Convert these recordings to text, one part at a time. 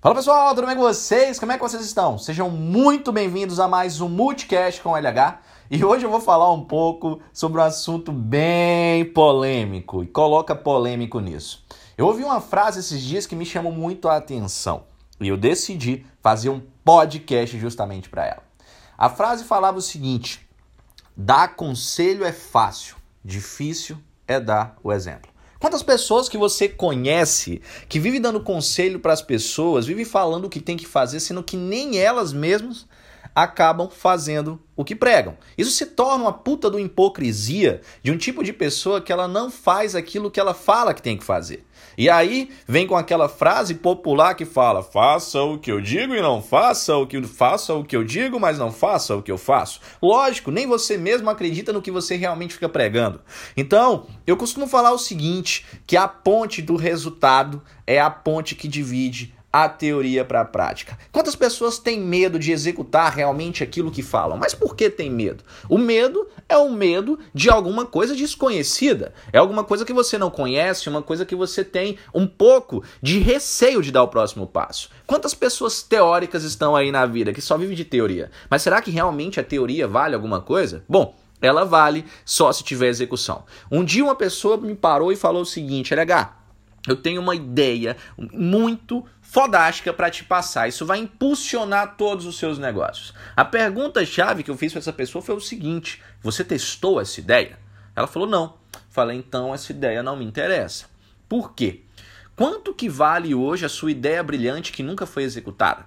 Fala pessoal, tudo bem com vocês? Como é que vocês estão? Sejam muito bem-vindos a mais um Multicast com LH e hoje eu vou falar um pouco sobre um assunto bem polêmico e coloca polêmico nisso. Eu ouvi uma frase esses dias que me chamou muito a atenção e eu decidi fazer um podcast justamente para ela. A frase falava o seguinte: dar conselho é fácil, difícil é dar o exemplo. Quantas pessoas que você conhece que vive dando conselho para as pessoas, vive falando o que tem que fazer, sendo que nem elas mesmas acabam fazendo o que pregam. Isso se torna uma puta do hipocrisia de um tipo de pessoa que ela não faz aquilo que ela fala que tem que fazer. E aí vem com aquela frase popular que fala: faça o que eu digo e não faça o que faça o que eu digo, mas não faça o que eu faço. Lógico, nem você mesmo acredita no que você realmente fica pregando. Então, eu costumo falar o seguinte, que a ponte do resultado é a ponte que divide a teoria para a prática. Quantas pessoas têm medo de executar realmente aquilo que falam? Mas por que tem medo? O medo é o medo de alguma coisa desconhecida. É alguma coisa que você não conhece, uma coisa que você tem um pouco de receio de dar o próximo passo. Quantas pessoas teóricas estão aí na vida que só vivem de teoria? Mas será que realmente a teoria vale alguma coisa? Bom, ela vale só se tiver execução. Um dia uma pessoa me parou e falou o seguinte: LH, eu tenho uma ideia muito fodástica para te passar. Isso vai impulsionar todos os seus negócios. A pergunta chave que eu fiz para essa pessoa foi o seguinte: você testou essa ideia? Ela falou não. Falei então essa ideia não me interessa. Por quê? Quanto que vale hoje a sua ideia brilhante que nunca foi executada?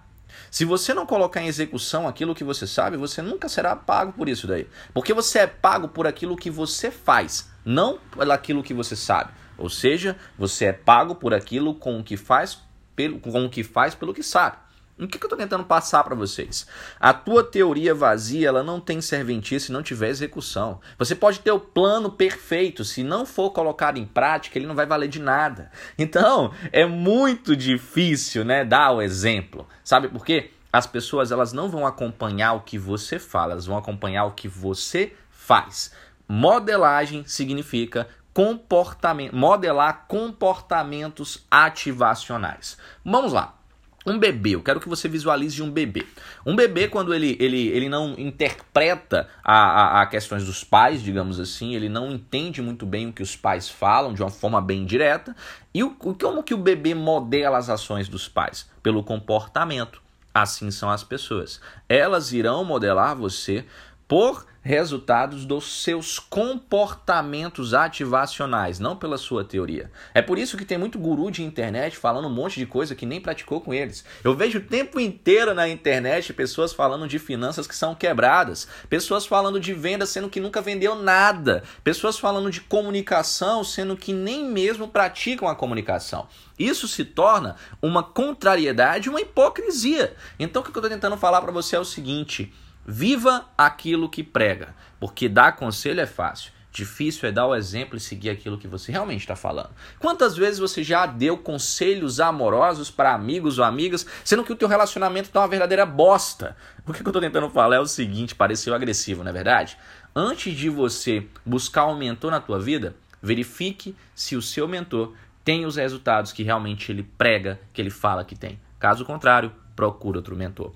Se você não colocar em execução aquilo que você sabe, você nunca será pago por isso daí. Porque você é pago por aquilo que você faz, não por aquilo que você sabe. Ou seja, você é pago por aquilo com o que faz pelo, com o que faz pelo que sabe. O que, que eu estou tentando passar para vocês? A tua teoria vazia ela não tem serventia se não tiver execução. Você pode ter o plano perfeito, se não for colocado em prática, ele não vai valer de nada. Então, é muito difícil né, dar o exemplo. Sabe por quê? As pessoas elas não vão acompanhar o que você fala, elas vão acompanhar o que você faz. Modelagem significa comportamento, modelar comportamentos ativacionais. Vamos lá. Um bebê, eu quero que você visualize um bebê. Um bebê, quando ele, ele, ele não interpreta a, a, a, questões dos pais, digamos assim, ele não entende muito bem o que os pais falam de uma forma bem direta. E o, como que o bebê modela as ações dos pais? Pelo comportamento. Assim são as pessoas. Elas irão modelar você por resultados dos seus comportamentos ativacionais, não pela sua teoria. É por isso que tem muito guru de internet falando um monte de coisa que nem praticou com eles. Eu vejo o tempo inteiro na internet pessoas falando de finanças que são quebradas, pessoas falando de venda sendo que nunca vendeu nada, pessoas falando de comunicação sendo que nem mesmo praticam a comunicação. Isso se torna uma contrariedade, uma hipocrisia. Então o que eu estou tentando falar para você é o seguinte: Viva aquilo que prega, porque dar conselho é fácil. Difícil é dar o exemplo e seguir aquilo que você realmente está falando. Quantas vezes você já deu conselhos amorosos para amigos ou amigas, sendo que o teu relacionamento está uma verdadeira bosta? O que eu estou tentando falar é o seguinte, pareceu agressivo, não é verdade? Antes de você buscar um mentor na tua vida, verifique se o seu mentor tem os resultados que realmente ele prega, que ele fala que tem. Caso contrário, procure outro mentor.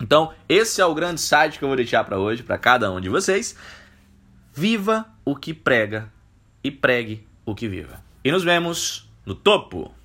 Então, esse é o grande site que eu vou deixar para hoje, para cada um de vocês. Viva o que prega e pregue o que viva. E nos vemos no topo!